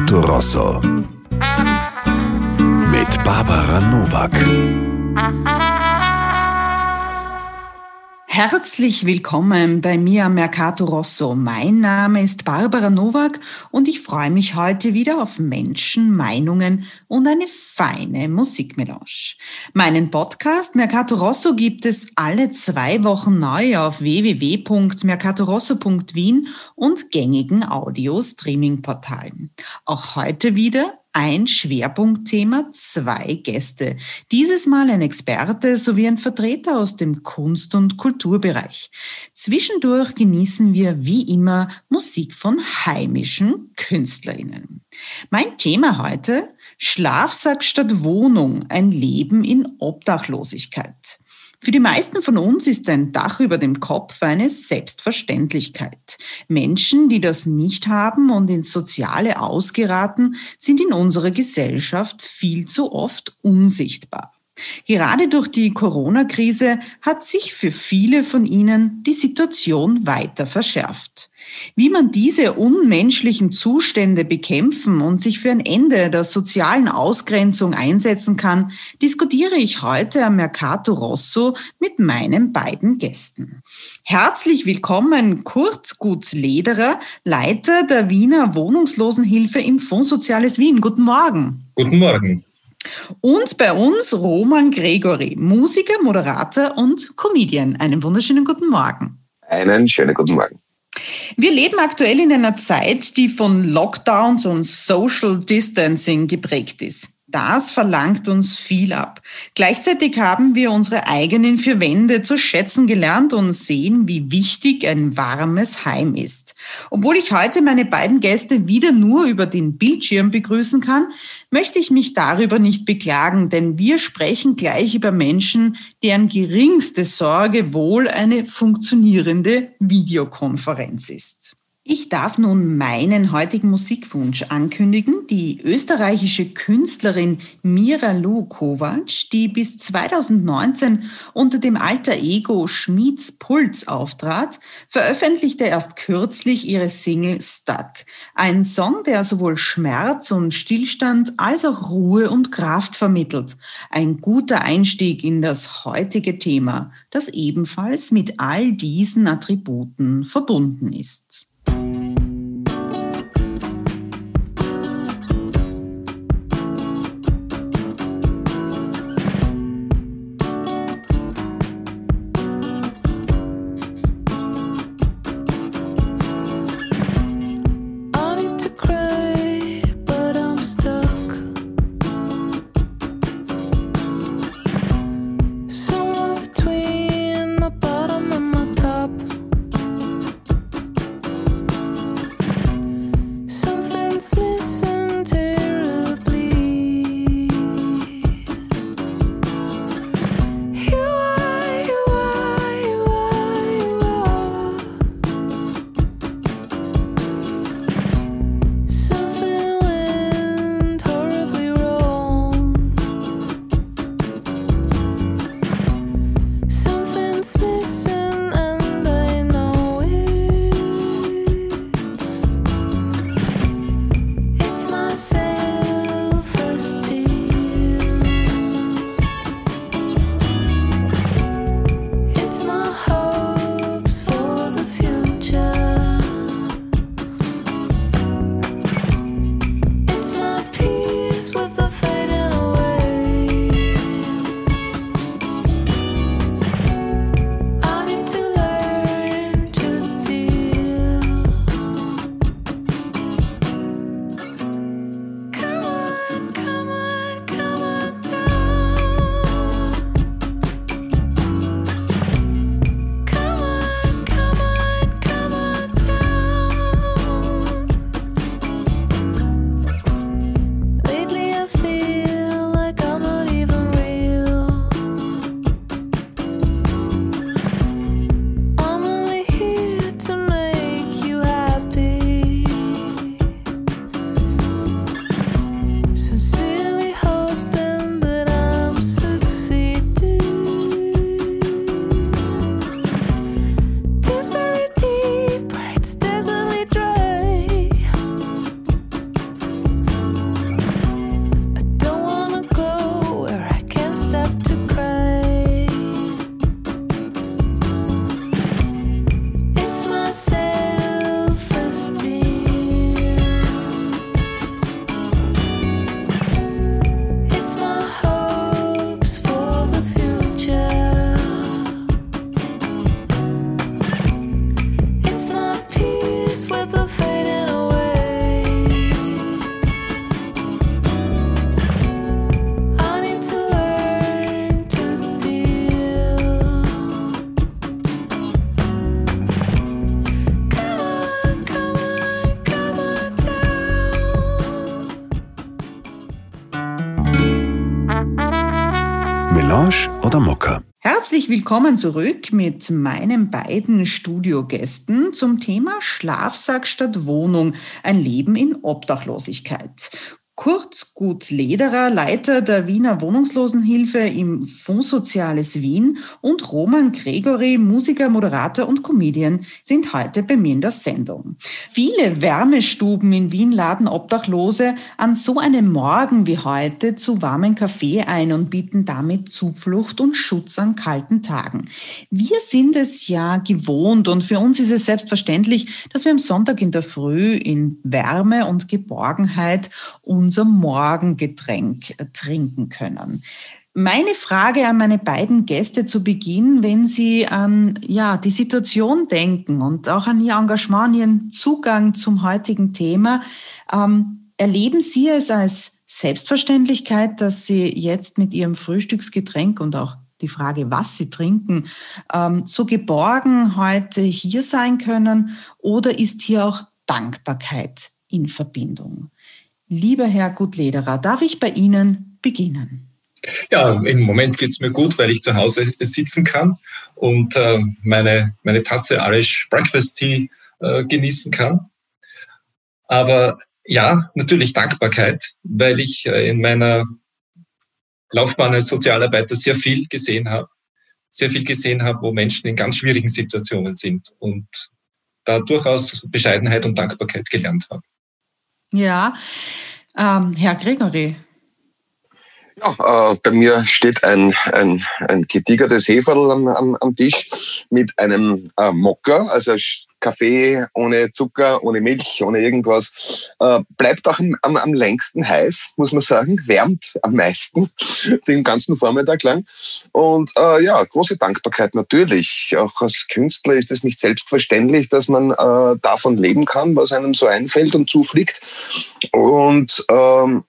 Mercato Rosso. Mit Barbara Novak. Herzlich willkommen bei mir am Mercato Rosso. Mein Name ist Barbara Nowak und ich freue mich heute wieder auf Menschen, Meinungen und eine feine Musikmelange. Meinen Podcast Mercato Rosso gibt es alle zwei Wochen neu auf www.mercatorosso.wien und gängigen Audio-Streaming-Portalen. Auch heute wieder ein Schwerpunktthema, zwei Gäste. Dieses Mal ein Experte sowie ein Vertreter aus dem Kunst- und Kulturbereich. Zwischendurch genießen wir wie immer Musik von heimischen Künstlerinnen. Mein Thema heute, Schlafsack statt Wohnung, ein Leben in Obdachlosigkeit. Für die meisten von uns ist ein Dach über dem Kopf eine Selbstverständlichkeit. Menschen, die das nicht haben und ins Soziale ausgeraten, sind in unserer Gesellschaft viel zu oft unsichtbar. Gerade durch die Corona-Krise hat sich für viele von ihnen die Situation weiter verschärft. Wie man diese unmenschlichen Zustände bekämpfen und sich für ein Ende der sozialen Ausgrenzung einsetzen kann, diskutiere ich heute am Mercato Rosso mit meinen beiden Gästen. Herzlich willkommen Kurt Gutslederer, Leiter der Wiener Wohnungslosenhilfe im Fonds Soziales Wien. Guten Morgen. Guten Morgen. Und bei uns Roman Gregory, Musiker, Moderator und Comedian. Einen wunderschönen guten Morgen. Einen schönen guten Morgen. Wir leben aktuell in einer Zeit, die von Lockdowns und Social Distancing geprägt ist. Das verlangt uns viel ab. Gleichzeitig haben wir unsere eigenen vier Wände zu schätzen gelernt und sehen, wie wichtig ein warmes Heim ist. Obwohl ich heute meine beiden Gäste wieder nur über den Bildschirm begrüßen kann, möchte ich mich darüber nicht beklagen, denn wir sprechen gleich über Menschen, deren geringste Sorge wohl eine funktionierende Videokonferenz ist. Ich darf nun meinen heutigen Musikwunsch ankündigen. Die österreichische Künstlerin Mira Lu Kovac, die bis 2019 unter dem alter Ego Schmieds Puls auftrat, veröffentlichte erst kürzlich ihre Single Stuck. Ein Song, der sowohl Schmerz und Stillstand als auch Ruhe und Kraft vermittelt. Ein guter Einstieg in das heutige Thema, das ebenfalls mit all diesen Attributen verbunden ist. Willkommen zurück mit meinen beiden Studiogästen zum Thema Schlafsack statt Wohnung, ein Leben in Obdachlosigkeit. Kurt Gut Lederer, Leiter der Wiener Wohnungslosenhilfe im Fonds Soziales Wien und Roman Gregory, Musiker, Moderator und Comedian, sind heute bei mir in der Sendung. Viele Wärmestuben in Wien laden Obdachlose an so einem Morgen wie heute zu warmen Kaffee ein und bieten damit Zuflucht und Schutz an kalten Tagen. Wir sind es ja gewohnt und für uns ist es selbstverständlich, dass wir am Sonntag in der Früh in Wärme und Geborgenheit unser Morgengetränk äh, trinken können. Meine Frage an meine beiden Gäste zu Beginn, wenn Sie an ja, die Situation denken und auch an Ihr Engagement, Ihren Zugang zum heutigen Thema, ähm, erleben Sie es als Selbstverständlichkeit, dass Sie jetzt mit Ihrem Frühstücksgetränk und auch die Frage, was Sie trinken, ähm, so geborgen heute hier sein können? Oder ist hier auch Dankbarkeit in Verbindung? Lieber Herr Gutlederer, darf ich bei Ihnen beginnen? Ja, im Moment geht es mir gut, weil ich zu Hause sitzen kann und äh, meine, meine Tasse Irish Breakfast Tea äh, genießen kann. Aber ja, natürlich Dankbarkeit, weil ich äh, in meiner Laufbahn als Sozialarbeiter sehr viel gesehen habe. Sehr viel gesehen habe, wo Menschen in ganz schwierigen Situationen sind und da durchaus Bescheidenheit und Dankbarkeit gelernt habe. Ja, ähm, Herr Gregory. Ja, äh, bei mir steht ein, ein, ein getigertes Heferl am, am, am Tisch mit einem äh, Mokka, also Kaffee ohne Zucker, ohne Milch, ohne irgendwas. Äh, bleibt auch am, am, längsten heiß, muss man sagen, wärmt am meisten den ganzen Vormittag lang. Und äh, ja, große Dankbarkeit natürlich. Auch als Künstler ist es nicht selbstverständlich, dass man äh, davon leben kann, was einem so einfällt und zufliegt. Und ähm,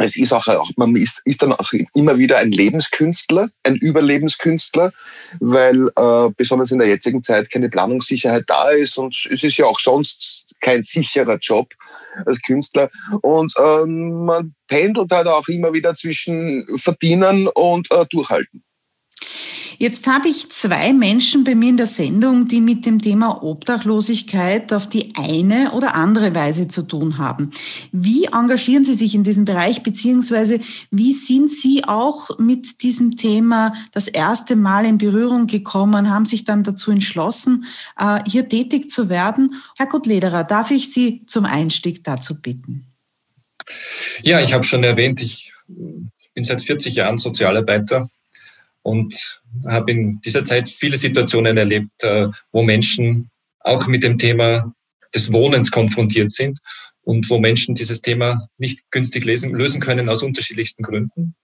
es ist auch, man ist, ist dann auch immer wieder ein Lebenskünstler, ein Überlebenskünstler, weil äh, besonders in der jetzigen Zeit keine Planungssicherheit da ist und es ist ja auch sonst kein sicherer Job als Künstler und ähm, man pendelt halt auch immer wieder zwischen Verdienen und äh, Durchhalten. Jetzt habe ich zwei Menschen bei mir in der Sendung, die mit dem Thema Obdachlosigkeit auf die eine oder andere Weise zu tun haben. Wie engagieren Sie sich in diesem Bereich, beziehungsweise wie sind Sie auch mit diesem Thema das erste Mal in Berührung gekommen, haben sich dann dazu entschlossen, äh, hier tätig zu werden? Herr Guttlederer, darf ich Sie zum Einstieg dazu bitten? Ja, ich habe schon erwähnt, ich bin seit 40 Jahren Sozialarbeiter und habe in dieser Zeit viele Situationen erlebt, äh, wo Menschen auch mit dem Thema des Wohnens konfrontiert sind und wo Menschen dieses Thema nicht günstig lesen, lösen können aus unterschiedlichsten Gründen.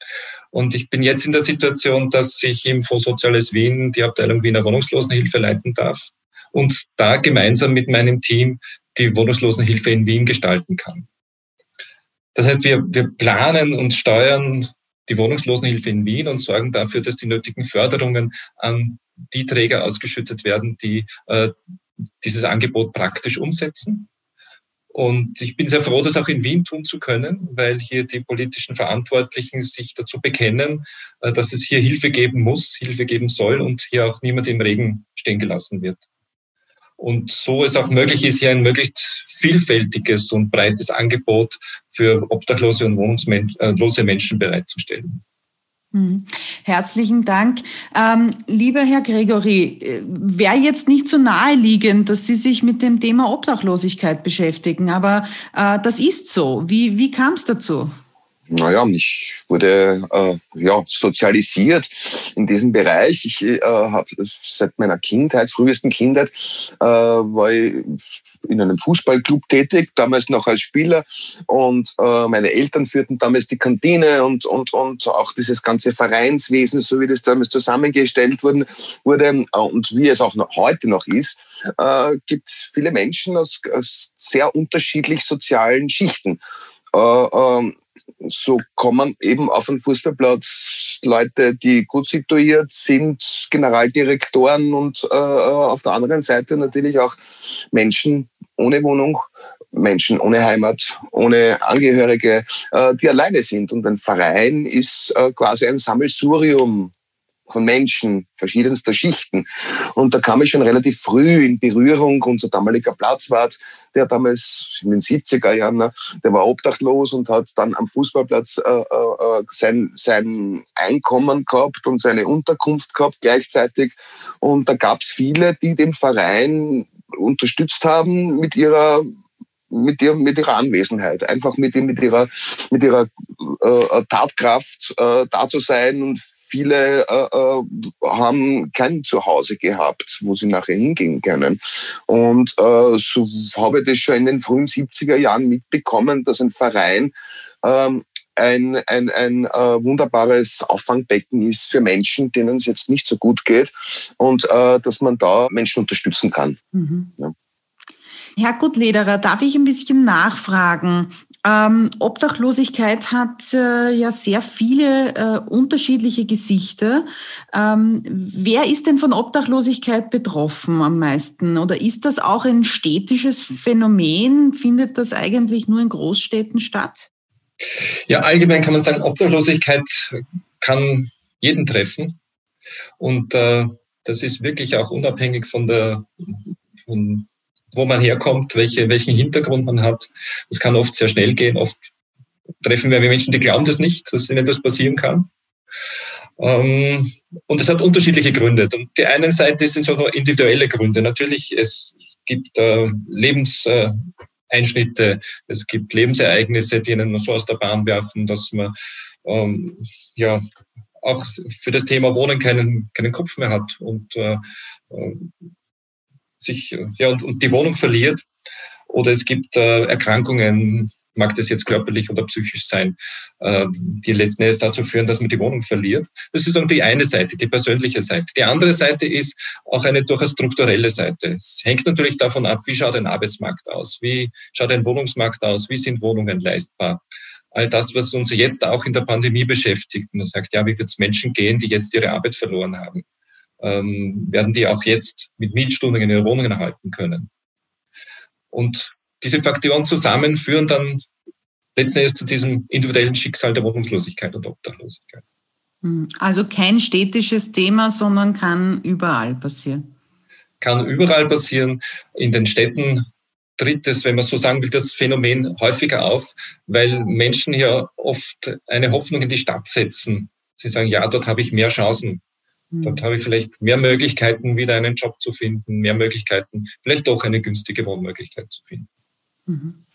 Und ich bin jetzt in der Situation, dass ich im Fonds Soziales Wien die Abteilung Wiener Wohnungslosenhilfe leiten darf und da gemeinsam mit meinem Team die Wohnungslosenhilfe in Wien gestalten kann. Das heißt, wir, wir planen und steuern die Wohnungslosenhilfe in Wien und sorgen dafür, dass die nötigen Förderungen an die Träger ausgeschüttet werden, die äh, dieses Angebot praktisch umsetzen. Und ich bin sehr froh, das auch in Wien tun zu können, weil hier die politischen Verantwortlichen sich dazu bekennen, äh, dass es hier Hilfe geben muss, Hilfe geben soll und hier auch niemand im Regen stehen gelassen wird. Und so es auch möglich ist, hier ein möglichst vielfältiges und breites Angebot für obdachlose und wohnungslose Menschen bereitzustellen. Hm. Herzlichen Dank. Ähm, lieber Herr Gregory, äh, wäre jetzt nicht so naheliegend, dass Sie sich mit dem Thema Obdachlosigkeit beschäftigen, aber äh, das ist so. Wie, wie kam es dazu? Naja, ich wurde äh, ja, sozialisiert in diesem Bereich. Ich äh, habe seit meiner Kindheit, frühesten Kindheit, äh, war ich in einem Fußballclub tätig, damals noch als Spieler. Und äh, meine Eltern führten damals die Kantine und, und, und auch dieses ganze Vereinswesen, so wie das damals zusammengestellt wurden, wurde und wie es auch noch heute noch ist, äh, gibt viele Menschen aus, aus sehr unterschiedlich sozialen Schichten. Äh, ähm, so kommen eben auf den Fußballplatz Leute, die gut situiert sind, Generaldirektoren und äh, auf der anderen Seite natürlich auch Menschen ohne Wohnung Menschen ohne Heimat, ohne Angehörige, äh, die alleine sind. Und ein Verein ist äh, quasi ein Sammelsurium von Menschen verschiedenster Schichten. Und da kam ich schon relativ früh in Berührung. Unser damaliger Platzwart, der damals in den 70er Jahren, ne, der war obdachlos und hat dann am Fußballplatz äh, äh, sein, sein Einkommen gehabt und seine Unterkunft gehabt gleichzeitig. Und da gab es viele, die den Verein unterstützt haben mit ihrer mit, ihr, mit ihrer Anwesenheit, einfach mit, mit ihrer, mit ihrer äh, Tatkraft äh, da zu sein. Und viele äh, äh, haben kein Zuhause gehabt, wo sie nachher hingehen können. Und äh, so habe ich das schon in den frühen 70er Jahren mitbekommen, dass ein Verein ähm, ein, ein, ein äh, wunderbares Auffangbecken ist für Menschen, denen es jetzt nicht so gut geht und äh, dass man da Menschen unterstützen kann. Mhm. Ja. Herr Gutlederer, darf ich ein bisschen nachfragen? Ähm, Obdachlosigkeit hat äh, ja sehr viele äh, unterschiedliche Gesichter. Ähm, wer ist denn von Obdachlosigkeit betroffen am meisten? Oder ist das auch ein städtisches Phänomen? Findet das eigentlich nur in Großstädten statt? Ja, allgemein kann man sagen, Obdachlosigkeit kann jeden treffen. Und äh, das ist wirklich auch unabhängig von der von wo man herkommt, welche, welchen Hintergrund man hat. Das kann oft sehr schnell gehen. Oft treffen wir Menschen, die glauben das nicht, dass ihnen das passieren kann. Ähm, und es hat unterschiedliche Gründe. Und die eine Seite sind so individuelle Gründe. Natürlich, es gibt äh, Lebenseinschnitte, es gibt Lebensereignisse, die einen so aus der Bahn werfen, dass man ähm, ja auch für das Thema Wohnen keinen, keinen Kopf mehr hat und äh, äh sich ja, und, und die Wohnung verliert. Oder es gibt äh, Erkrankungen, mag das jetzt körperlich oder psychisch sein, äh, die letzten Endes dazu führen, dass man die Wohnung verliert. Das ist die eine Seite, die persönliche Seite. Die andere Seite ist auch eine durchaus strukturelle Seite. Es hängt natürlich davon ab, wie schaut ein Arbeitsmarkt aus, wie schaut ein Wohnungsmarkt aus, wie sind Wohnungen leistbar. All das, was uns jetzt auch in der Pandemie beschäftigt. Man sagt, ja, wie wird es Menschen gehen, die jetzt ihre Arbeit verloren haben? Ähm, werden die auch jetzt mit Mietstunden in ihre Wohnungen erhalten können. Und diese Faktoren zusammen führen dann letzten Endes zu diesem individuellen Schicksal der Wohnungslosigkeit und Obdachlosigkeit. Hm, also kein städtisches Thema, sondern kann überall passieren. Kann überall passieren. In den Städten tritt es, wenn man so sagen will, das Phänomen häufiger auf, weil Menschen ja oft eine Hoffnung in die Stadt setzen. Sie sagen, ja, dort habe ich mehr Chancen. Dort habe ich vielleicht mehr Möglichkeiten, wieder einen Job zu finden, mehr Möglichkeiten, vielleicht doch eine günstige Wohnmöglichkeit zu finden. Mhm.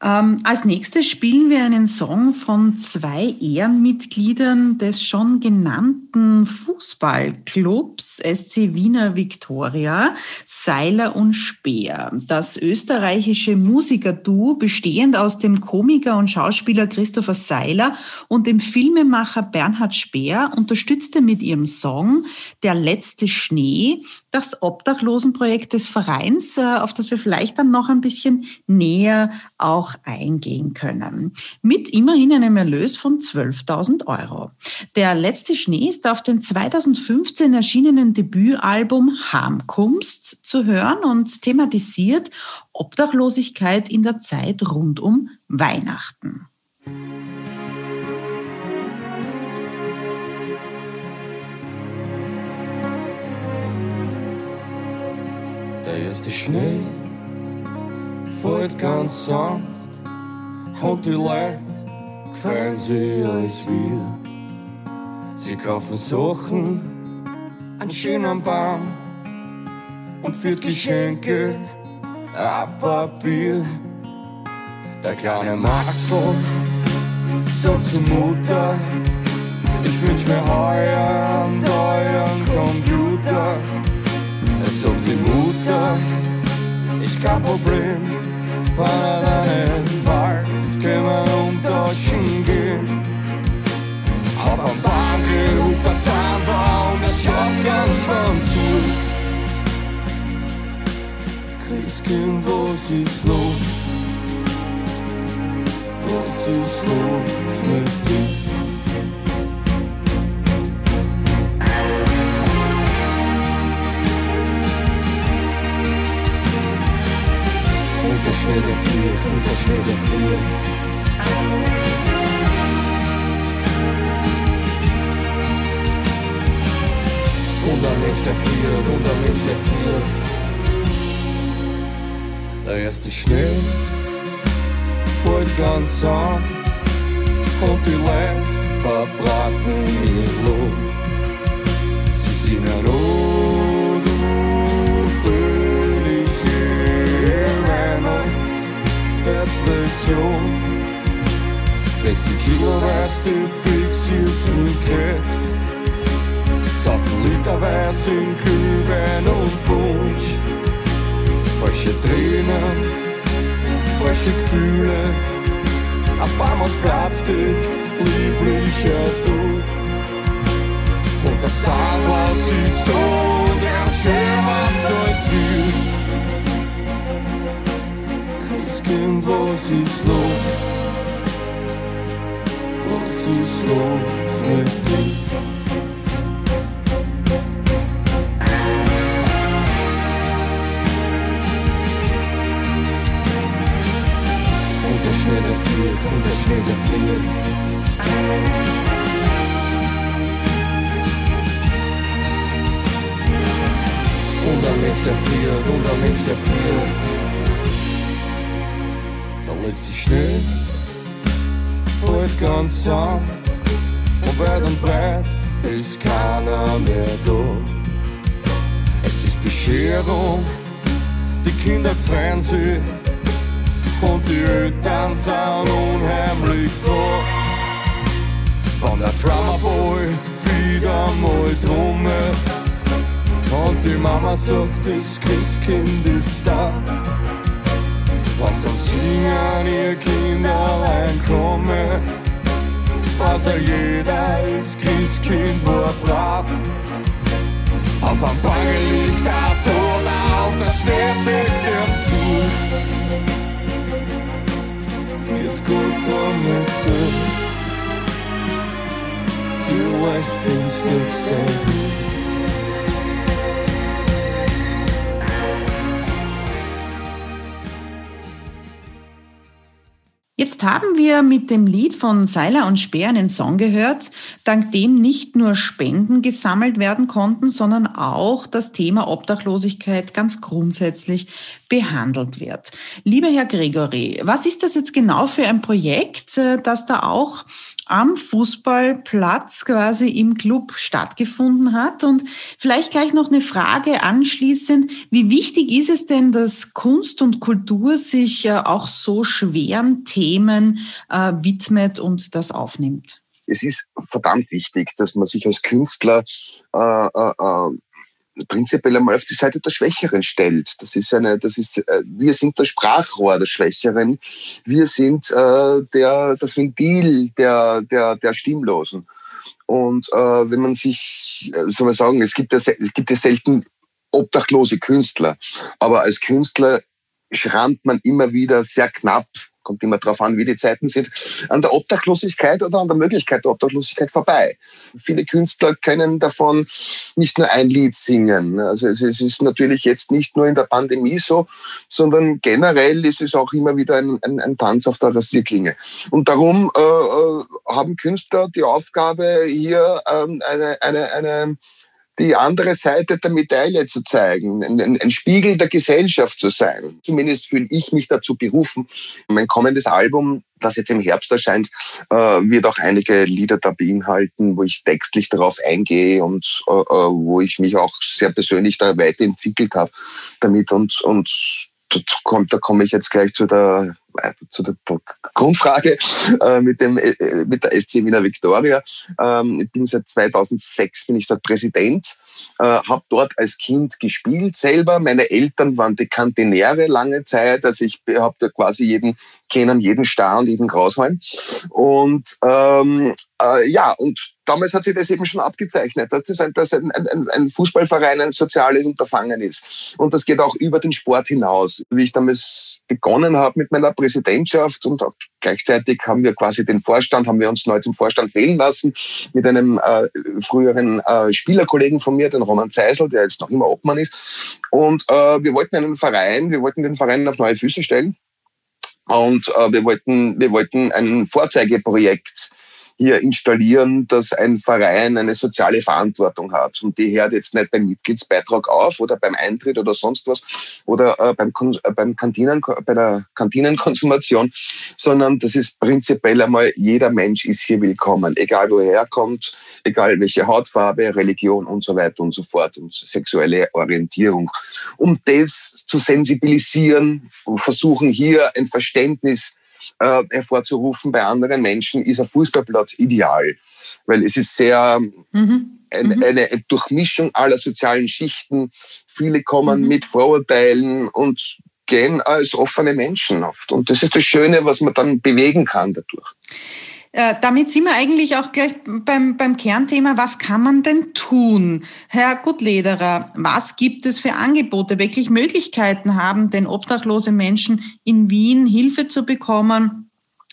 Ähm, als nächstes spielen wir einen Song von zwei Ehrenmitgliedern des schon genannten Fußballclubs SC Wiener Victoria, Seiler und Speer. Das österreichische Musikerduo, bestehend aus dem Komiker und Schauspieler Christopher Seiler und dem Filmemacher Bernhard Speer, unterstützte mit ihrem Song Der letzte Schnee das Obdachlosenprojekt des Vereins, äh, auf das wir vielleicht dann noch ein bisschen näher auch eingehen können. Mit immerhin einem Erlös von 12.000 Euro. Der letzte Schnee ist auf dem 2015 erschienenen Debütalbum Harmkunst zu hören und thematisiert Obdachlosigkeit in der Zeit rund um Weihnachten. Der erste Schnee fällt ganz sanft und die Leute freuen sich alles wieder. Sie kaufen Sachen, einen schönen Baum und für Geschenke ein Papier. Der kleine Maxl sagt zur Mutter, ich wünsch mir heuer und euren Computer. Sagt die Mutter, ist kein Problem, wenn er dann entfällt, können wir umtauschen gehen. Auf am Bankel und das Sandra und er schaut ganz gespannt zu. Christkind, was ist los? Was ist los mit dir? Schnee, der friert, und der Schnee, der friert. Und der Mensch, der friert, und der Mensch, der friert. Der erste Schnee fällt ganz sanft und die Leute verbraten ihr Lohn. Sie sind rot Weihnachtsdepression. Fressen kiloweise Pixies und Keks. Saufen literweise in Glühwein und Punsch. Falsche Tränen, falsche Gefühle. Ein Baum aus Plastik, lieblicher Tod. Und der Sandler sitzt tot, Christkind, was das Christkind ist da. Was dann singen ihr Kinderlein kommen, also jeder ist Christkind war brav. Auf am Bangel liegt der und der Schnee deckt ihm zu. Wird gut am Essen, vielleicht findest du's dann. Jetzt haben wir mit dem Lied von Seiler und Speer einen Song gehört, dank dem nicht nur Spenden gesammelt werden konnten, sondern auch das Thema Obdachlosigkeit ganz grundsätzlich behandelt wird. Lieber Herr Gregory, was ist das jetzt genau für ein Projekt, äh, das da auch am Fußballplatz quasi im Club stattgefunden hat. Und vielleicht gleich noch eine Frage anschließend. Wie wichtig ist es denn, dass Kunst und Kultur sich äh, auch so schweren Themen äh, widmet und das aufnimmt? Es ist verdammt wichtig, dass man sich als Künstler äh, äh, äh prinzipiell einmal auf die Seite der Schwächeren stellt. Das ist eine, das ist, äh, wir sind das Sprachrohr der Schwächeren. Wir sind äh, der, das Ventil der, der, der Stimmlosen. Und äh, wenn man sich, äh, soll man sagen, es gibt ja, es gibt ja selten obdachlose Künstler, aber als Künstler schrammt man immer wieder sehr knapp kommt immer darauf an, wie die Zeiten sind, an der Obdachlosigkeit oder an der Möglichkeit der Obdachlosigkeit vorbei. Viele Künstler können davon nicht nur ein Lied singen. Also es ist natürlich jetzt nicht nur in der Pandemie so, sondern generell ist es auch immer wieder ein, ein, ein Tanz auf der Rasierklinge. Und darum äh, äh haben Künstler die Aufgabe, hier ähm, eine, eine, eine die andere Seite der Medaille zu zeigen, ein, ein, Spiegel der Gesellschaft zu sein. Zumindest fühle ich mich dazu berufen. Mein kommendes Album, das jetzt im Herbst erscheint, äh, wird auch einige Lieder da beinhalten, wo ich textlich darauf eingehe und äh, äh wo ich mich auch sehr persönlich da weiterentwickelt habe damit und, und da komme ich jetzt gleich zu der zu der Grundfrage äh, mit, dem, äh, mit der SC Wiener Victoria. Ähm, ich bin seit 2006 bin ich dort Präsident, äh, habe dort als Kind gespielt selber. Meine Eltern waren die Kantinäre lange Zeit, also ich habe da quasi jeden kennen, jeden Star und jeden Graushalm. Und ähm, äh, ja, und damals hat sich das eben schon abgezeichnet, dass das, ein, dass ein, ein, ein Fußballverein ein soziales Unterfangen ist. Und das geht auch über den Sport hinaus. Wie ich damals begonnen habe mit meiner Präsidentschaft und gleichzeitig haben wir quasi den Vorstand, haben wir uns neu zum Vorstand wählen lassen mit einem äh, früheren äh, Spielerkollegen von mir, den Roman Zeisel, der jetzt noch immer Obmann ist. Und äh, wir wollten einen Verein, wir wollten den Verein auf neue Füße stellen. Und äh, wir wollten, wir wollten ein Vorzeigeprojekt hier installieren, dass ein Verein eine soziale Verantwortung hat. Und die hört jetzt nicht beim Mitgliedsbeitrag auf oder beim Eintritt oder sonst was oder äh, beim, äh, beim Kantinen, bei der Kantinenkonsumation, sondern das ist prinzipiell einmal, jeder Mensch ist hier willkommen, egal woher er kommt, egal welche Hautfarbe, Religion und so weiter und so fort und sexuelle Orientierung. Um das zu sensibilisieren und versuchen hier ein Verständnis äh, hervorzurufen bei anderen Menschen, ist ein Fußballplatz ideal. Weil es ist sehr mhm. Eine, mhm. eine Durchmischung aller sozialen Schichten. Viele kommen mhm. mit Vorurteilen und gehen als offene Menschen oft. Und das ist das Schöne, was man dann bewegen kann dadurch. Äh, damit sind wir eigentlich auch gleich beim, beim Kernthema, was kann man denn tun? Herr Gutlederer, was gibt es für Angebote? Wirklich Möglichkeiten haben denn obdachlose Menschen in Wien Hilfe zu bekommen?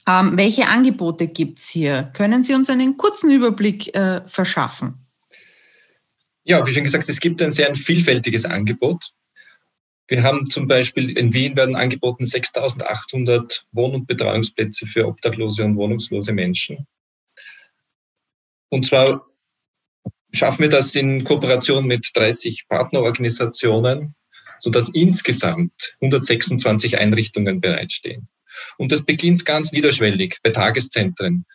Ähm, welche Angebote gibt es hier? Können Sie uns einen kurzen Überblick äh, verschaffen? Ja, wie schon gesagt, es gibt ein sehr vielfältiges Angebot. Wir haben zum Beispiel in Wien werden angeboten 6800 Wohn- und Betreuungsplätze für obdachlose und wohnungslose Menschen. Und zwar schaffen wir das in Kooperation mit 30 Partnerorganisationen, sodass insgesamt 126 Einrichtungen bereitstehen. Und das beginnt ganz niederschwellig bei Tageszentren,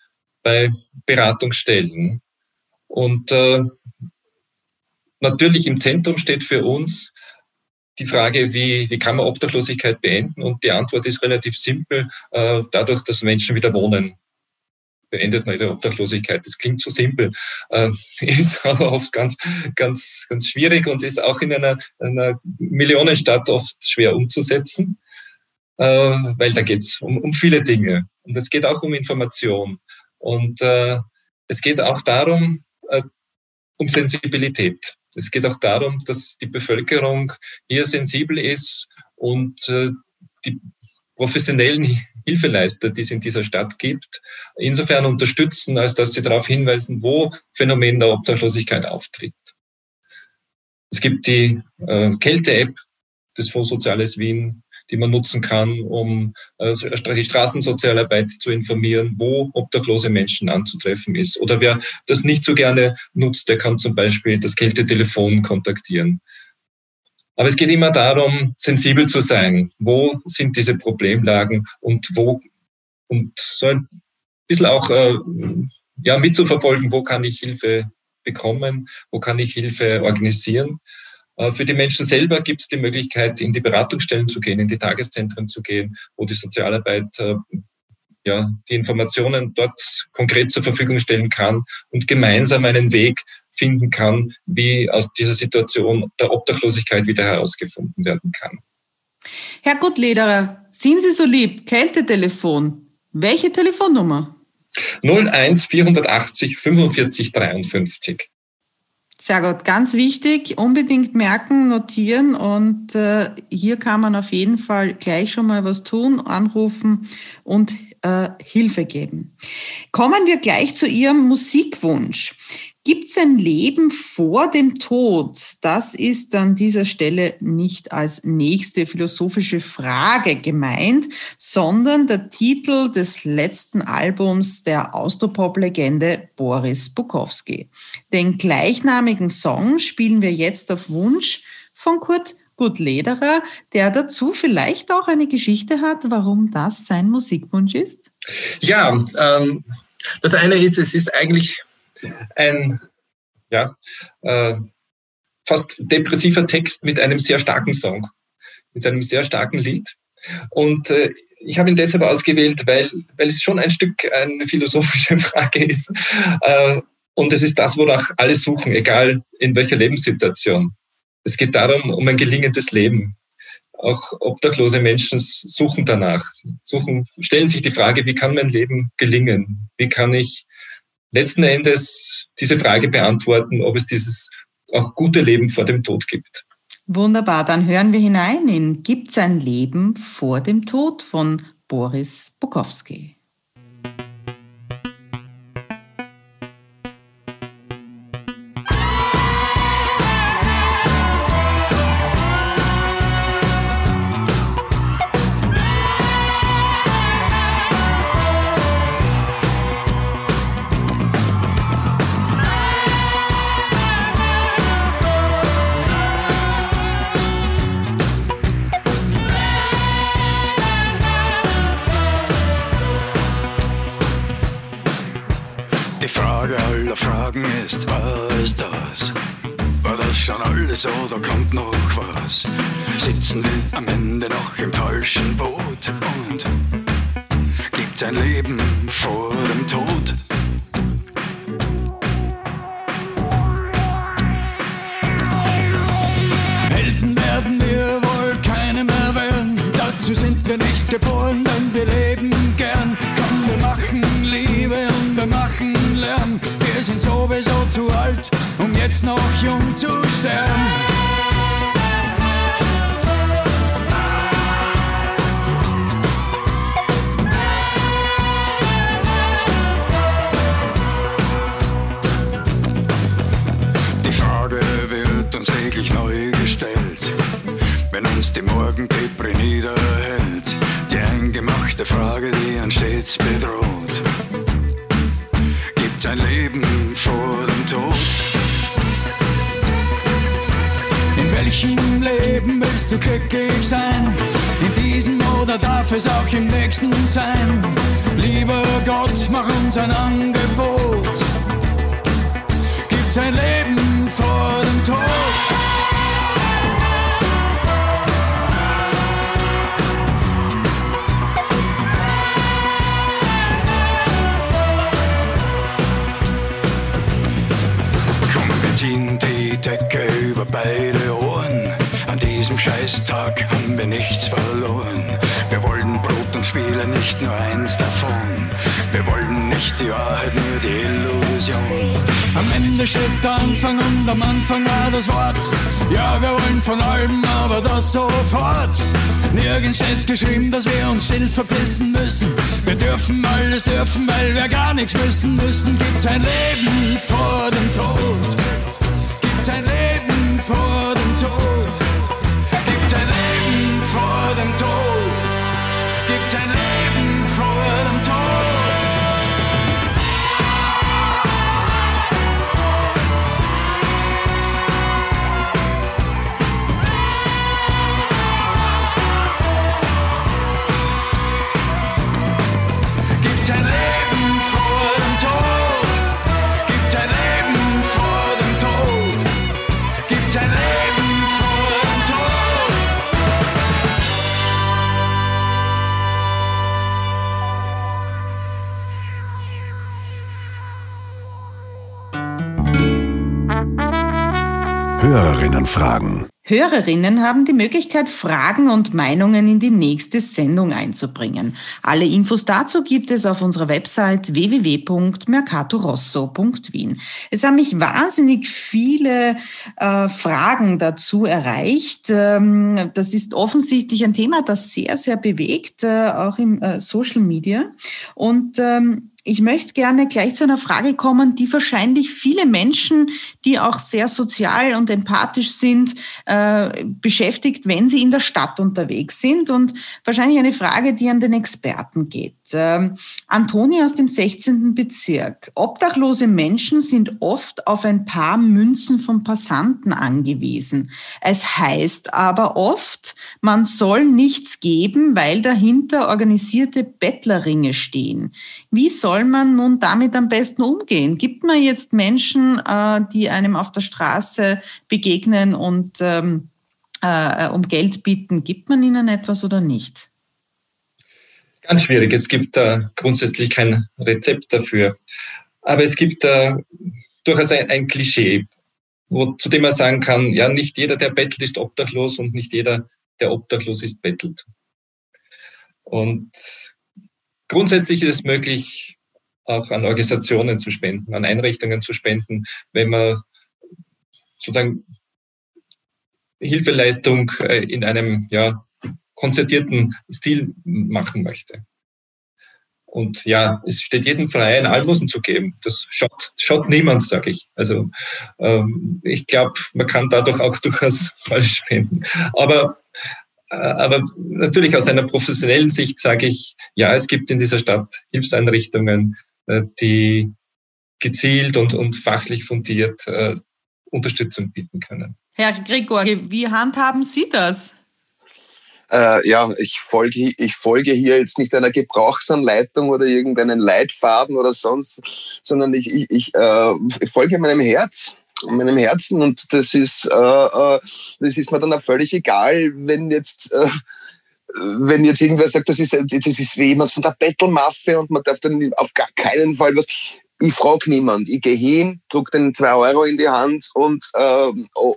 bei Beratungsstellen. Und äh, natürlich im Zentrum steht für uns die Frage, wie, wie kann man Obdachlosigkeit beenden? Und die Antwort ist relativ simpel, äh, dadurch, dass Menschen wieder wohnen beendet man die Obdachlosigkeit. Das klingt so simpel, äh, ist aber oft ganz, ganz, ganz schwierig und ist auch in einer, einer Millionenstadt oft schwer umzusetzen, äh, weil da geht es um, um viele Dinge. Und es geht auch um Information. Und es geht auch darum, um Sensibilität. Es geht auch darum, dass die Bevölkerung hier sensibel ist und äh, die professionellen Hilfeleister, die es in dieser Stadt gibt, insofern unterstützen, als dass sie darauf hinweisen, wo Phänomen der Obdachlosigkeit auftritt. Es gibt die äh, Kälte-App des Fonds Soziales Wien, die man nutzen kann, um äh, die Straßensozialarbeit zu informieren, wo obdachlose Menschen anzutreffen ist. Oder wer das nicht so gerne nutzt, der kann zum Beispiel das Kältetelefon kontaktieren. Aber es geht immer darum, sensibel zu sein. Wo sind diese Problemlagen und wo, und so ein bisschen auch, äh, ja, mitzuverfolgen, wo kann ich Hilfe bekommen, wo kann ich Hilfe organisieren. Äh, für die Menschen selber gibt es die Möglichkeit, in die Beratungsstellen zu gehen, in die Tageszentren zu gehen, wo die Sozialarbeit äh, ja, die Informationen dort konkret zur Verfügung stellen kann und gemeinsam einen Weg finden kann, wie aus dieser Situation der Obdachlosigkeit wieder herausgefunden werden kann. Herr Gutlederer, sind Sie so lieb, Kältetelefon. Welche Telefonnummer? 01 480 45 53. Sehr gut, ganz wichtig, unbedingt merken, notieren und äh, hier kann man auf jeden Fall gleich schon mal was tun, anrufen und äh, Hilfe geben. Kommen wir gleich zu Ihrem Musikwunsch. Gibt es ein Leben vor dem Tod? Das ist an dieser Stelle nicht als nächste philosophische Frage gemeint, sondern der Titel des letzten Albums der Austropop-Legende Boris Bukowski. Den gleichnamigen Song spielen wir jetzt auf Wunsch von Kurt Gutlederer, der dazu vielleicht auch eine Geschichte hat, warum das sein Musikwunsch ist? Ja, ähm, das eine ist, es ist eigentlich ein ja, äh, fast depressiver Text mit einem sehr starken Song, mit einem sehr starken Lied. Und äh, ich habe ihn deshalb ausgewählt, weil, weil es schon ein Stück eine philosophische Frage ist. Äh, und es ist das, wonach alle suchen, egal in welcher Lebenssituation. Es geht darum, um ein gelingendes Leben. Auch obdachlose Menschen suchen danach, suchen, stellen sich die Frage, wie kann mein Leben gelingen? Wie kann ich letzten Endes diese Frage beantworten, ob es dieses auch gute Leben vor dem Tod gibt. Wunderbar, dann hören wir hinein in Gibt's ein Leben vor dem Tod von Boris Bukowski. Alles oder kommt noch was? Sitzen wir am Ende noch im falschen Boot und gibt's ein Leben vor dem Tod? Helden werden wir wohl keine mehr werden. Dazu sind wir nicht geboren, denn wir leben gern. Komm, wir machen Liebe und wir machen Lärm. Wir sind sowieso zu alt, jetzt noch jung zu sterben. Die Frage wird uns täglich neu gestellt, wenn uns die Morgendepri niederhält. Die eingemachte Frage, die uns stets bedroht. Glücklich sein? In diesem oder darf es auch im nächsten sein? Lieber Gott, mach uns ein Angebot. Gibt's ein Leben vor dem Tod? Komm, wir ziehen die Decke über beide diesem Scheißtag haben wir nichts verloren. Wir wollen Brot und Spiele, nicht nur eins davon. Wir wollen nicht die Wahrheit, nur die Illusion. Am Ende steht der Anfang und am Anfang war das Wort. Ja, wir wollen von allem, aber das sofort. Nirgends steht geschrieben, dass wir uns still verpissen müssen. Wir dürfen alles dürfen, weil wir gar nichts müssen müssen. Gibt's ein Leben vor dem Tod? Gibt's ein Leben Hörerinnen fragen. Hörerinnen haben die Möglichkeit, Fragen und Meinungen in die nächste Sendung einzubringen. Alle Infos dazu gibt es auf unserer Website www.mercatorosso.wien. Es haben mich wahnsinnig viele äh, Fragen dazu erreicht. Ähm, das ist offensichtlich ein Thema, das sehr, sehr bewegt, äh, auch im äh, Social Media. Und ähm, ich möchte gerne gleich zu einer Frage kommen, die wahrscheinlich viele Menschen, die auch sehr sozial und empathisch sind, äh, beschäftigt, wenn sie in der Stadt unterwegs sind. Und wahrscheinlich eine Frage, die an den Experten geht. Ähm, Antoni aus dem 16. Bezirk. Obdachlose Menschen sind oft auf ein paar Münzen von Passanten angewiesen. Es heißt aber oft, man soll nichts geben, weil dahinter organisierte Bettlerringe stehen. Wie soll man nun damit am besten umgehen? Gibt man jetzt Menschen, äh, die einem auf der Straße begegnen und ähm, äh, um Geld bitten, gibt man ihnen etwas oder nicht? Ganz schwierig. Es gibt da grundsätzlich kein Rezept dafür. Aber es gibt durchaus ein, ein Klischee, wo, zu dem man sagen kann, ja, nicht jeder, der bettelt, ist obdachlos und nicht jeder, der obdachlos ist, bettelt. Und grundsätzlich ist es möglich, auch an Organisationen zu spenden, an Einrichtungen zu spenden, wenn man sozusagen Hilfeleistung äh, in einem ja, konzertierten Stil machen möchte. Und ja, es steht jedem frei, ein Almosen zu geben. Das schaut, schaut niemand, sage ich. Also ähm, ich glaube, man kann dadurch auch durchaus falsch spenden. Aber, äh, aber natürlich aus einer professionellen Sicht sage ich, ja, es gibt in dieser Stadt Hilfseinrichtungen, die gezielt und, und fachlich fundiert äh, Unterstützung bieten können. Herr Gregor, wie handhaben Sie das? Äh, ja, ich folge, ich folge hier jetzt nicht einer Gebrauchsanleitung oder irgendeinen Leitfaden oder sonst, sondern ich, ich, ich, äh, ich folge meinem Herz meinem Herzen und das ist, äh, äh, das ist mir dann auch völlig egal, wenn jetzt äh, wenn jetzt irgendwer sagt, das ist, das ist wie jemand von der Bettelmaffe und man darf dann auf gar keinen Fall was. Ich frage niemand. Ich gehe hin, drücke den zwei Euro in die Hand und äh, oh,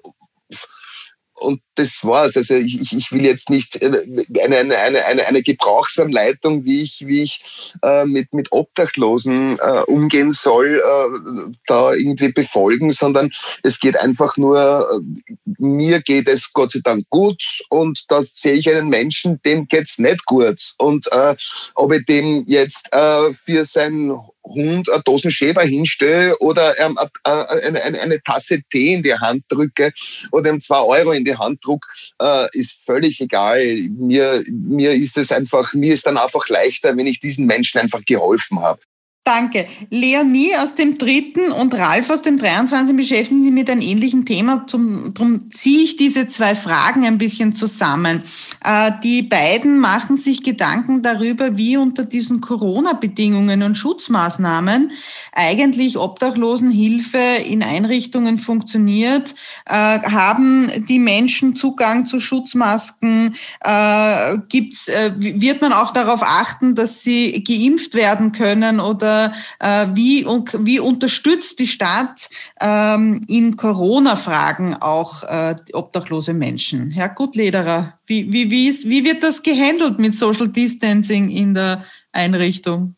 und das war's. Also ich, ich will jetzt nicht eine, eine, eine, eine, eine Gebrauchsanleitung, wie ich, wie ich äh, mit, mit Obdachlosen äh, umgehen soll, äh, da irgendwie befolgen, sondern es geht einfach nur, äh, mir geht es Gott sei Dank gut und da sehe ich einen Menschen, dem geht's nicht gut. Und äh, ob ich dem jetzt äh, für sein Hund eine Dosen Schäber hinstelle oder ähm, eine, eine, eine, Tasse Tee in die Hand drücke oder ihm zwei Euro in die Hand druck, äh, ist völlig egal. Mir, mir ist es einfach, mir ist dann einfach leichter, wenn ich diesen Menschen einfach geholfen habe. Danke. Leonie aus dem dritten und Ralf aus dem 23 beschäftigen sich mit einem ähnlichen Thema. Zum, darum ziehe ich diese zwei Fragen ein bisschen zusammen. Äh, die beiden machen sich Gedanken darüber, wie unter diesen Corona-Bedingungen und Schutzmaßnahmen eigentlich Obdachlosenhilfe in Einrichtungen funktioniert. Äh, haben die Menschen Zugang zu Schutzmasken? Äh, gibt's, äh, wird man auch darauf achten, dass sie geimpft werden können oder äh, wie, wie unterstützt die Stadt ähm, in Corona-Fragen auch äh, obdachlose Menschen? Herr Gutlederer, wie, wie, wie, ist, wie wird das gehandelt mit Social Distancing in der Einrichtung?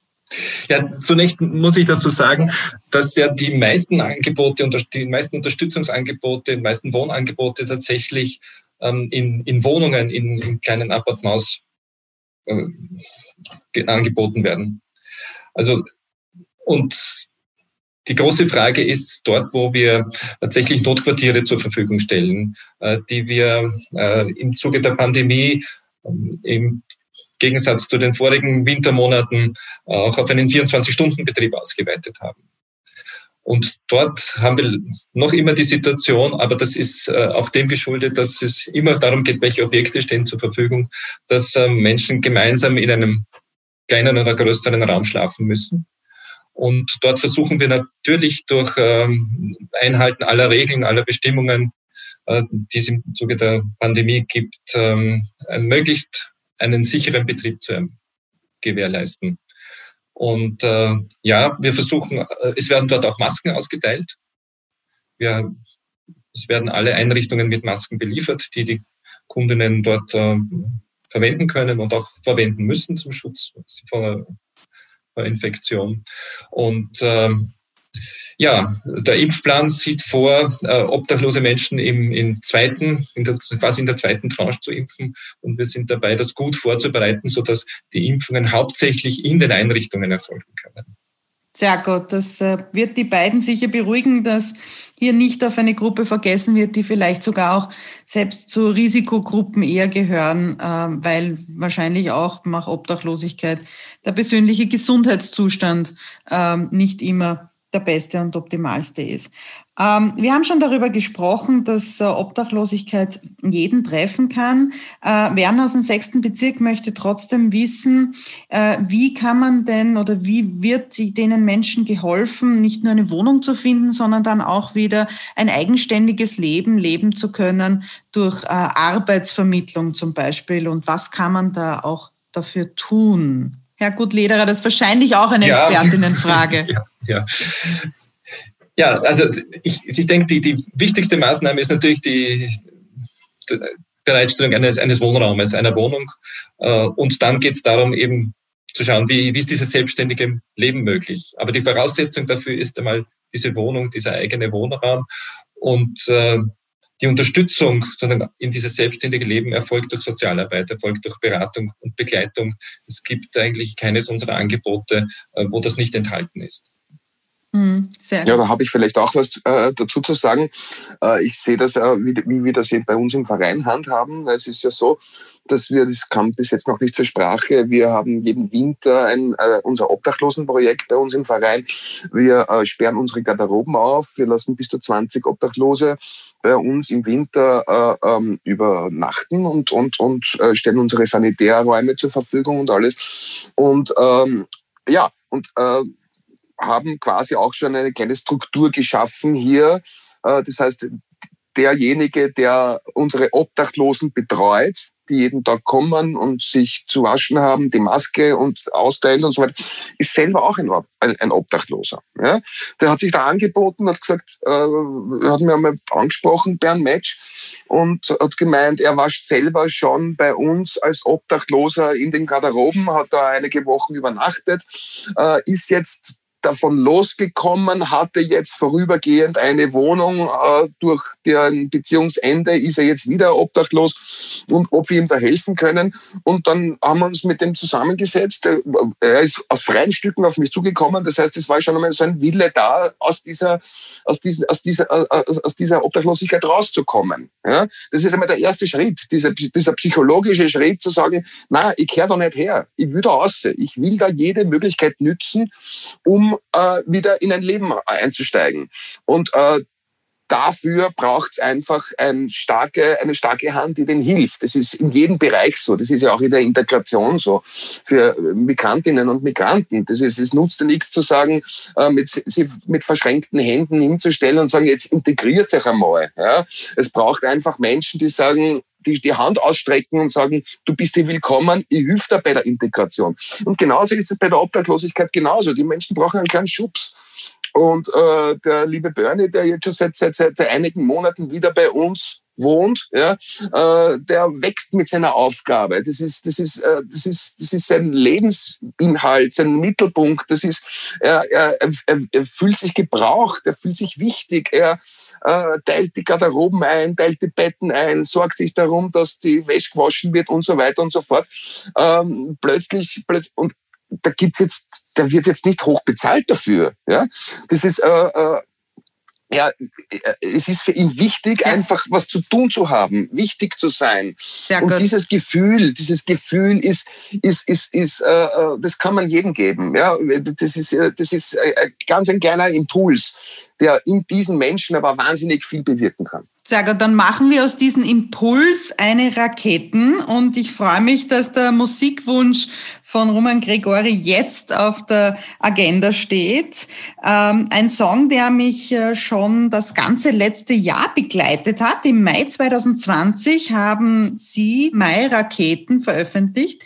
Ja, zunächst muss ich dazu sagen, dass ja die meisten Angebote, die meisten Unterstützungsangebote, die meisten Wohnangebote tatsächlich ähm, in, in Wohnungen, in, in kleinen Appartements äh, angeboten werden. Also und die große Frage ist dort, wo wir tatsächlich Notquartiere zur Verfügung stellen, äh, die wir äh, im Zuge der Pandemie ähm, im Gegensatz zu den vorigen Wintermonaten auch auf einen 24-Stunden-Betrieb ausgeweitet haben. Und dort haben wir noch immer die Situation, aber das ist äh, auch dem geschuldet, dass es immer darum geht, welche Objekte stehen zur Verfügung, dass Menschen gemeinsam in einem kleinen oder größeren Raum schlafen müssen. Und dort versuchen wir natürlich durch ähm, Einhalten aller Regeln, aller Bestimmungen, äh, die es im Zuge der Pandemie gibt, ähm, möglichst einen sicheren Betrieb zu gewährleisten. Und äh, ja, wir versuchen, äh, es werden dort auch Masken ausgeteilt. Wir, es werden alle Einrichtungen mit Masken beliefert, die die Kundinnen dort äh, verwenden können und auch verwenden müssen zum Schutz vor Infektion. Und ähm, ja, der Impfplan sieht vor, äh, obdachlose Menschen im, im zweiten, in der, quasi in der zweiten Tranche zu impfen. Und wir sind dabei, das gut vorzubereiten, sodass die Impfungen hauptsächlich in den Einrichtungen erfolgen können. Sehr gut. Das äh, wird die beiden sicher beruhigen, dass hier nicht auf eine Gruppe vergessen wird, die vielleicht sogar auch selbst zu Risikogruppen eher gehören, ähm, weil wahrscheinlich auch nach Obdachlosigkeit der persönliche Gesundheitszustand ähm, nicht immer der beste und optimalste ist. Ähm, wir haben schon darüber gesprochen, dass äh, Obdachlosigkeit jeden treffen kann. Äh, Werner aus dem sechsten Bezirk möchte trotzdem wissen, äh, wie kann man denn oder wie wird denen Menschen geholfen, nicht nur eine Wohnung zu finden, sondern dann auch wieder ein eigenständiges Leben leben zu können durch Arbeitsvermittlung zum Beispiel. Und was kann man da auch dafür tun? Herr Gutlederer, das ist wahrscheinlich auch eine ja. Expertinnenfrage. ja, ja. ja, also ich, ich denke, die, die wichtigste Maßnahme ist natürlich die, die Bereitstellung eines, eines Wohnraumes, einer Wohnung. Äh, und dann geht es darum, eben zu schauen, wie, wie ist dieses selbstständige Leben möglich. Aber die Voraussetzung dafür ist einmal diese Wohnung, dieser eigene Wohnraum. Und äh, die Unterstützung sondern in dieses selbstständige Leben erfolgt durch Sozialarbeit, erfolgt durch Beratung und Begleitung. Es gibt eigentlich keines unserer Angebote, äh, wo das nicht enthalten ist. Hm, ja, da habe ich vielleicht auch was äh, dazu zu sagen. Äh, ich sehe das, äh, wie, wie wir das bei uns im Verein handhaben. Es ist ja so, dass wir, das kam bis jetzt noch nicht zur Sprache, wir haben jeden Winter ein, äh, unser Obdachlosenprojekt bei uns im Verein. Wir äh, sperren unsere Garderoben auf, wir lassen bis zu 20 Obdachlose bei uns im Winter äh, ähm, übernachten und, und, und äh, stellen unsere Sanitärräume zur Verfügung und alles. Und ähm, ja, und äh, haben quasi auch schon eine kleine Struktur geschaffen hier. Äh, das heißt, derjenige, der unsere Obdachlosen betreut, die jeden Tag kommen und sich zu waschen haben, die Maske und austeilen und so weiter, ist selber auch ein, ein Obdachloser. Ja? Der hat sich da angeboten, hat gesagt, äh, hat mir einmal angesprochen einem Match und hat gemeint, er war selber schon bei uns als Obdachloser in den Garderoben, hat da einige Wochen übernachtet, äh, ist jetzt davon losgekommen, hatte jetzt vorübergehend eine Wohnung. Äh, durch deren Beziehungsende ist er jetzt wieder obdachlos und ob wir ihm da helfen können. Und dann haben wir uns mit dem zusammengesetzt. Er ist aus freien Stücken auf mich zugekommen. Das heißt, es war schon einmal so ein Wille da, aus dieser, aus dieser, aus dieser, aus dieser Obdachlosigkeit rauszukommen. Ja? Das ist einmal der erste Schritt, dieser, dieser psychologische Schritt zu sagen, na, ich kehre da nicht her. Ich will da raus. Ich will da jede Möglichkeit nützen, um äh, wieder in ein Leben einzusteigen. Und äh, dafür braucht es einfach ein starke, eine starke Hand, die denen hilft. Das ist in jedem Bereich so. Das ist ja auch in der Integration so. Für Migrantinnen und Migranten. Das ist, es nutzt ja nichts zu sagen, äh, mit, sie mit verschränkten Händen hinzustellen und sagen, jetzt integriert sich einmal. Ja? Es braucht einfach Menschen, die sagen, die die Hand ausstrecken und sagen, du bist hier willkommen, ich helfe dir bei der Integration. Und genauso ist es bei der Obdachlosigkeit genauso. Die Menschen brauchen einen kleinen Schubs. Und äh, der liebe Bernie, der jetzt schon seit, seit, seit einigen Monaten wieder bei uns wohnt, ja, äh, der wächst mit seiner Aufgabe. Das ist, das ist, äh, das ist, das ist sein Lebensinhalt, sein Mittelpunkt. Das ist, er, er, er, er fühlt sich gebraucht, er fühlt sich wichtig. Er äh, teilt die Garderoben ein, teilt die Betten ein, sorgt sich darum, dass die Wäsche gewaschen wird und so weiter und so fort. Ähm, plötzlich, plötzlich und da gibt's jetzt, der wird jetzt nicht hoch bezahlt dafür. Ja, das ist äh, äh, ja, es ist für ihn wichtig, ja. einfach was zu tun zu haben, wichtig zu sein. Sehr und gut. dieses Gefühl, dieses Gefühl ist, ist, ist, ist, äh, äh das kann man jedem geben. Ja, das ist, äh, das ist äh, ganz ein kleiner Impuls, der in diesen Menschen aber wahnsinnig viel bewirken kann. Sehr gut, dann machen wir aus diesem Impuls eine Raketen und ich freue mich, dass der Musikwunsch von Roman Gregori jetzt auf der Agenda steht. Ähm, ein Song, der mich äh, schon das ganze letzte Jahr begleitet hat. Im Mai 2020 haben Sie Mai Raketen veröffentlicht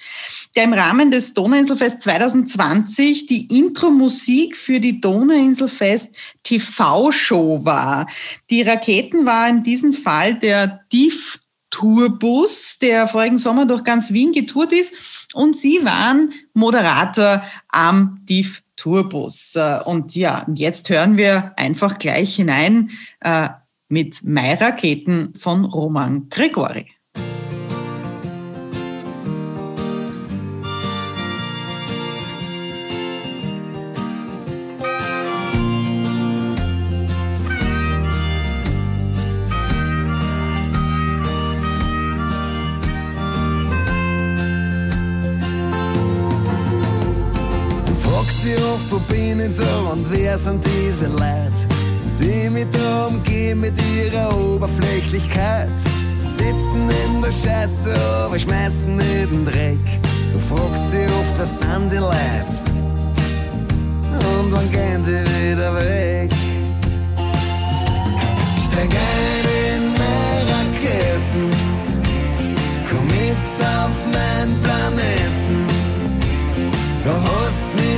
der im Rahmen des Donauinselfest 2020 die Intro-Musik für die Donauinselfest TV-Show war. Die Raketen war in diesem Fall der DIF Tourbus, der vorigen Sommer durch ganz Wien getourt ist. Und Sie waren Moderator am DIF Tourbus. Und ja, jetzt hören wir einfach gleich hinein äh, mit Mai Raketen von Roman Gregori. Da und wer sind diese Leute, die mich da umgehen mit ihrer Oberflächlichkeit? Sitzen in der Scheiße, aber schmeißen nicht den Dreck. Du fragst dich oft, was sind die Leute? Und wann gehen die wieder weg? Steig ein in meine Raketen, komm mit auf mein Planeten. Du hast mit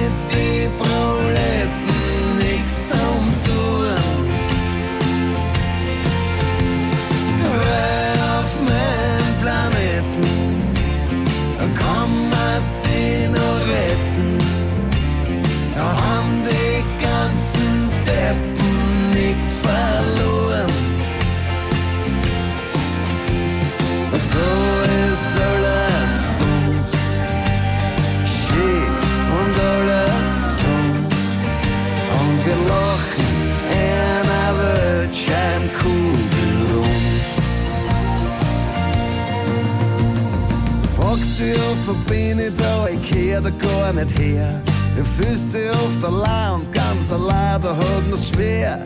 bin ich da? Ich kehr da gar nicht her. Ich fühlste auf der Land, ganz allein, da hat man's schwer.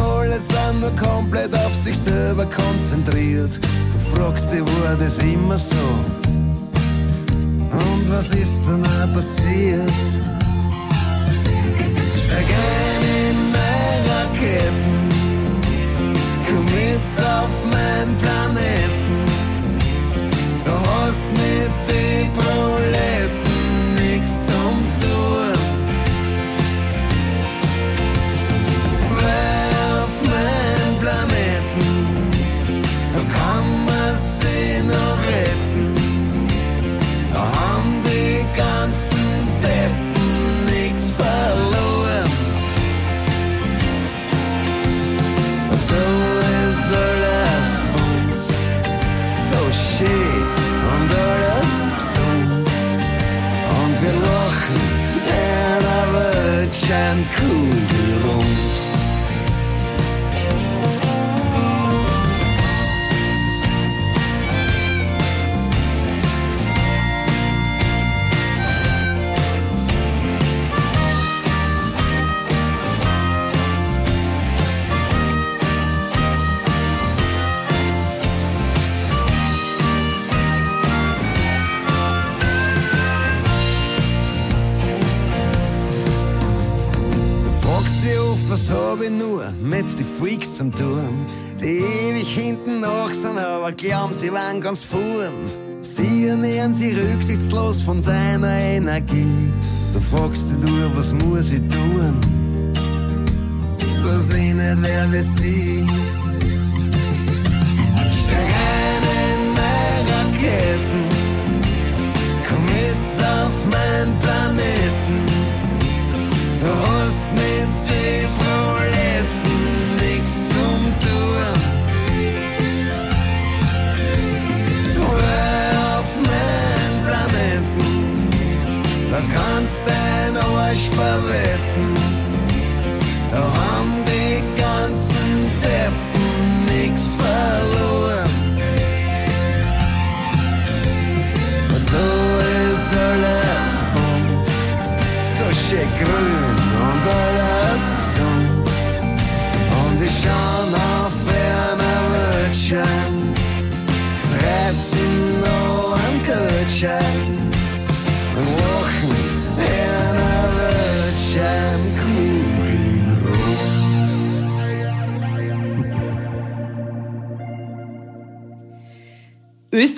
Alle sind nur komplett auf sich selber konzentriert. Du fragst dich, war das immer so? Und was ist dann auch passiert? Steig ein in meine Raketen, komm mit auf meinen Planeten. Du hast mit den Welt scheint kugelrund. Du sind, aber glauben, sie waren ganz vorn. Sie ernähren sich rücksichtslos von deiner Energie. Du fragst dich nur, was muss ich tun, dass ich nicht wer wie sie. Steig ein in meine Raketen, komm mit auf meinen Planeten. Du hast mit Jestem analfabetem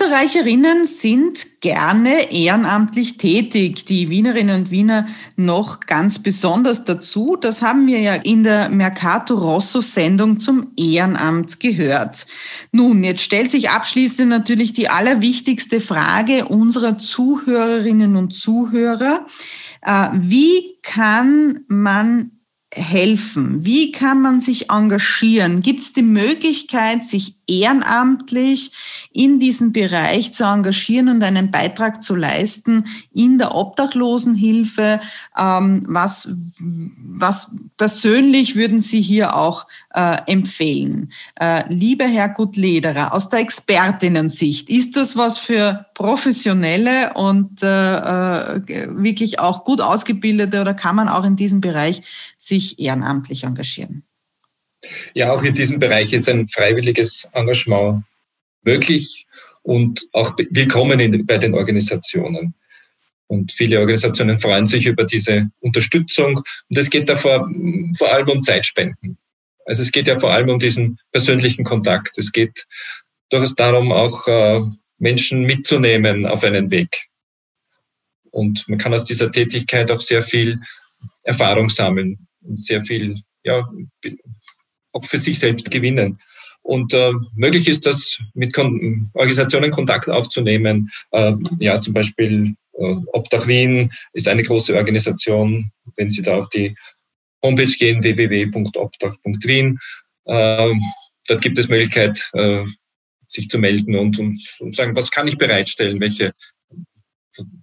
Österreicherinnen sind gerne ehrenamtlich tätig, die Wienerinnen und Wiener noch ganz besonders dazu. Das haben wir ja in der Mercato Rosso Sendung zum Ehrenamt gehört. Nun, jetzt stellt sich abschließend natürlich die allerwichtigste Frage unserer Zuhörerinnen und Zuhörer. Äh, Wie kann man helfen? Wie kann man sich engagieren? Gibt es die Möglichkeit, sich ehrenamtlich in diesem Bereich zu engagieren und einen Beitrag zu leisten in der Obdachlosenhilfe? Ähm, was, was persönlich würden Sie hier auch äh, empfehlen? Äh, lieber Herr Gutlederer, aus der Expertinnensicht, ist das was für professionelle und äh, wirklich auch gut ausgebildete oder kann man auch in diesem Bereich sich ehrenamtlich engagieren? Ja, auch in diesem Bereich ist ein freiwilliges Engagement möglich und auch willkommen in, bei den Organisationen. Und viele Organisationen freuen sich über diese Unterstützung. Und es geht da vor, vor allem um Zeitspenden. Also es geht ja vor allem um diesen persönlichen Kontakt. Es geht durchaus darum, auch äh, Menschen mitzunehmen auf einen Weg. Und man kann aus dieser Tätigkeit auch sehr viel Erfahrung sammeln und sehr viel, ja, auch für sich selbst gewinnen. Und äh, möglich ist das, mit Kon Organisationen Kontakt aufzunehmen. Äh, ja, zum Beispiel äh, Obdach Wien ist eine große Organisation. Wenn Sie da auf die Homepage gehen, www.obdach.wien, äh, dort gibt es Möglichkeit, äh, sich zu melden und, und, und sagen, was kann ich bereitstellen, welche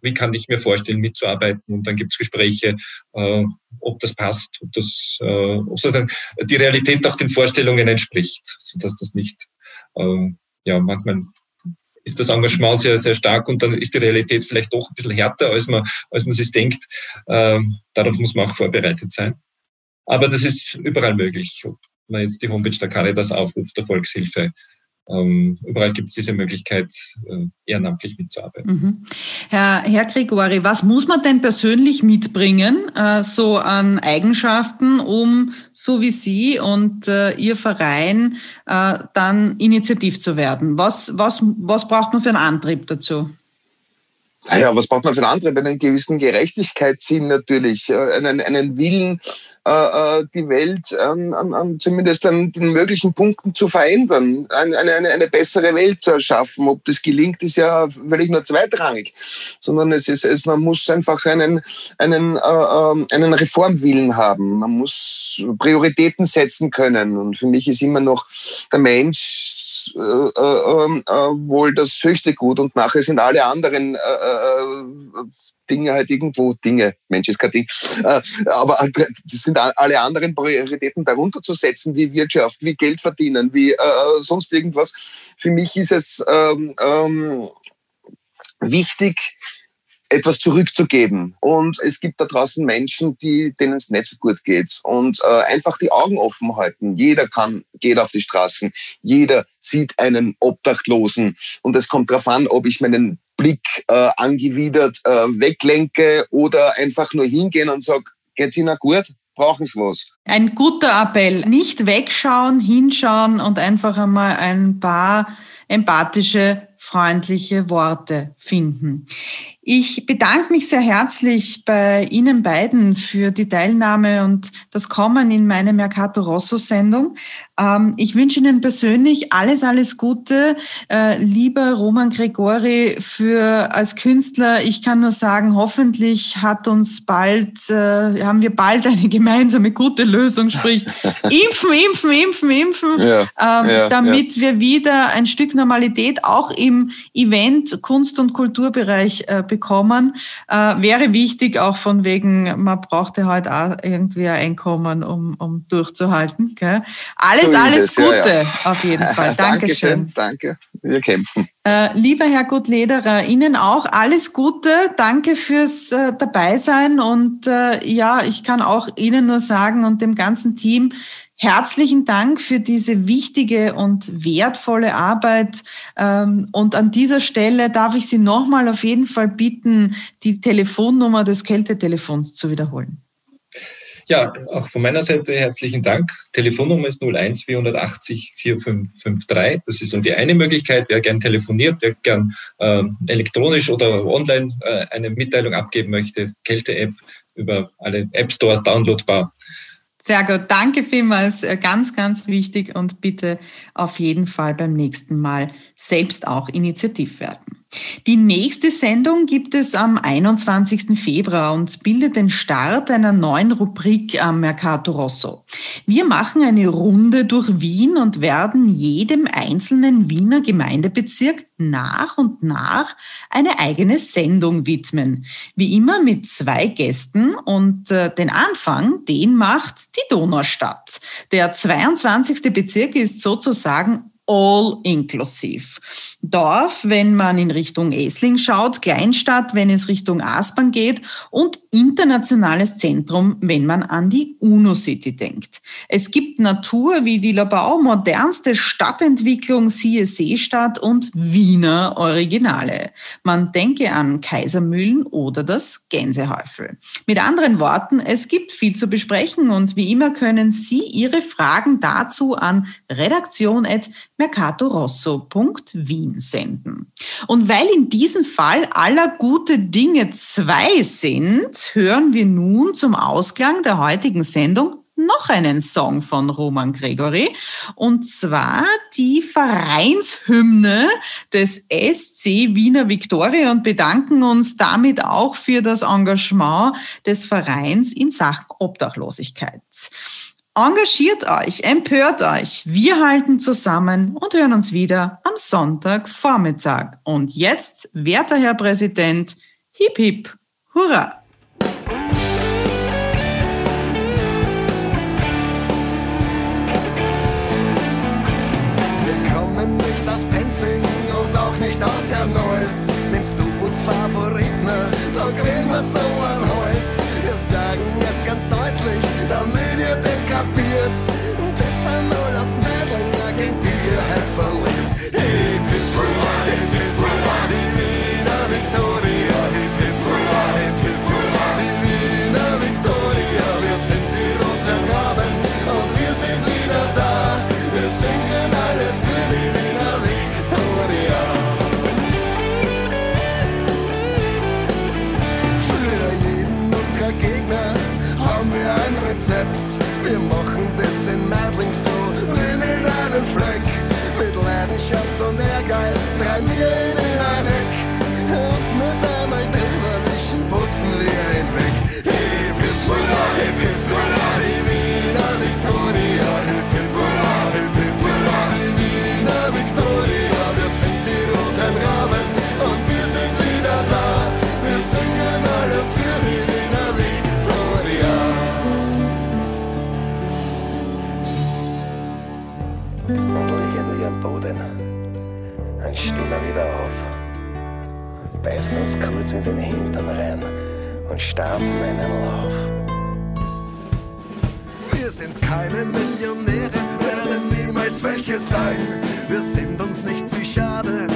wie kann ich mir vorstellen, mitzuarbeiten? Und dann gibt es Gespräche, äh, ob das passt, ob das, äh, ob sozusagen die Realität auch den Vorstellungen entspricht, sodass das nicht äh, ja manchmal ist das Engagement sehr, sehr stark und dann ist die Realität vielleicht doch ein bisschen härter, als man, als man sich denkt. Ähm, darauf muss man auch vorbereitet sein. Aber das ist überall möglich. Ob man jetzt die Homepage der Caritas aufruft, der Volkshilfe, ähm, überall gibt es diese Möglichkeit, äh, ehrenamtlich mitzuarbeiten. Mhm. Herr, Herr Gregori, was muss man denn persönlich mitbringen, äh, so an Eigenschaften, um so wie Sie und äh, Ihr Verein äh, dann initiativ zu werden? Was, was, was braucht man für einen Antrieb dazu? Naja, was braucht man für einen Antrieb? Einen gewissen Gerechtigkeitssinn natürlich, äh, einen, einen Willen, äh, äh, die Welt an, an, an zumindest an den möglichen Punkten zu verändern, eine, eine, eine bessere Welt zu erschaffen. Ob das gelingt, ist ja völlig nur zweitrangig, sondern es ist, es, man muss einfach einen, einen, äh, ähm, einen Reformwillen haben. Man muss Prioritäten setzen können. Und für mich ist immer noch der Mensch äh, äh, ähm, äh, wohl das höchste Gut und nachher sind alle anderen äh, Dinge halt irgendwo Dinge. Mensch ist kein Ding. Aber sind alle anderen Prioritäten darunter zu setzen, wie Wirtschaft, wie Geld verdienen, wie sonst irgendwas. Für mich ist es ähm, ähm, wichtig, etwas zurückzugeben. Und es gibt da draußen Menschen, die, denen es nicht so gut geht. Und äh, einfach die Augen offen halten. Jeder kann, geht auf die Straßen. Jeder sieht einen Obdachlosen. Und es kommt darauf an, ob ich meinen Blick äh, angewidert äh, weglenke oder einfach nur hingehen und sage, geht's Ihnen gut? Brauchen Sie was? Ein guter Appell. Nicht wegschauen, hinschauen und einfach einmal ein paar empathische, freundliche Worte finden. Ich bedanke mich sehr herzlich bei Ihnen beiden für die Teilnahme und das Kommen in meine Mercato Rosso Sendung. Ähm, ich wünsche Ihnen persönlich alles, alles Gute. Äh, lieber Roman Gregori, für, als Künstler, ich kann nur sagen, hoffentlich hat uns bald, äh, haben wir bald eine gemeinsame gute Lösung, sprich impfen, impfen, impfen, impfen, ja, ähm, ja, damit ja. wir wieder ein Stück Normalität auch im Event, Kunst- und Kulturbereich äh, bekommen. Äh, wäre wichtig, auch von wegen, man brauchte halt auch irgendwie ein Einkommen, um, um durchzuhalten. Gell? Alles, so alles es, Gute ja, ja. auf jeden Fall. Dankeschön. Danke, wir kämpfen. Äh, lieber Herr Guttlederer, Ihnen auch alles Gute. Danke fürs äh, Dabeisein und äh, ja, ich kann auch Ihnen nur sagen und dem ganzen Team, Herzlichen Dank für diese wichtige und wertvolle Arbeit. Ähm, und an dieser Stelle darf ich Sie nochmal auf jeden Fall bitten, die Telefonnummer des Kältetelefons zu wiederholen. Ja, auch von meiner Seite herzlichen Dank. Telefonnummer ist 01 480 4553. Das ist so die eine Möglichkeit. Wer gern telefoniert, wer gern äh, elektronisch oder online äh, eine Mitteilung abgeben möchte, Kälte-App über alle App Stores downloadbar. Sehr gut, danke vielmals. Äh, ganz, ganz wichtig und bitte auf jeden Fall beim nächsten Mal selbst auch initiativ werden. Die nächste Sendung gibt es am 21. Februar und bildet den Start einer neuen Rubrik am Mercato Rosso. Wir machen eine Runde durch Wien und werden jedem einzelnen Wiener Gemeindebezirk nach und nach eine eigene Sendung widmen. Wie immer mit zwei Gästen und äh, den Anfang, den macht die Donaustadt. Der 22. Bezirk ist sozusagen all inclusive. Dorf, wenn man in Richtung Esling schaut, Kleinstadt, wenn es Richtung Aspern geht und internationales Zentrum, wenn man an die UNO-City denkt. Es gibt Natur wie die Labau, modernste Stadtentwicklung, siehe Seestadt und Wiener Originale. Man denke an Kaisermühlen oder das Gänsehäufel. Mit anderen Worten, es gibt viel zu besprechen und wie immer können Sie Ihre Fragen dazu an redaktion.mercatorosso.wien senden. Und weil in diesem Fall aller gute Dinge zwei sind, hören wir nun zum Ausklang der heutigen Sendung noch einen Song von Roman Gregory und zwar die Vereinshymne des SC Wiener Viktoria und bedanken uns damit auch für das Engagement des Vereins in Sachen Obdachlosigkeit. Engagiert euch, empört euch. Wir halten zusammen und hören uns wieder am Sonntagvormittag. Und jetzt, werter Herr Präsident, hip hip, hurra! Wir kommen nicht aus Penzing und auch nicht aus Herrn Neuss. Nimmst du uns Favoriten, doch reden wir so an ganz deutlich, damit ihr das kapiert. meistens kurz in den Hintern rein und starten einen Lauf. Wir sind keine Millionäre, werden niemals welche sein. Wir sind uns nicht zu schade,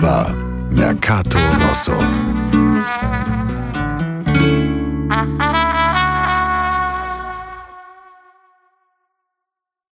Das war Mercato Rosso.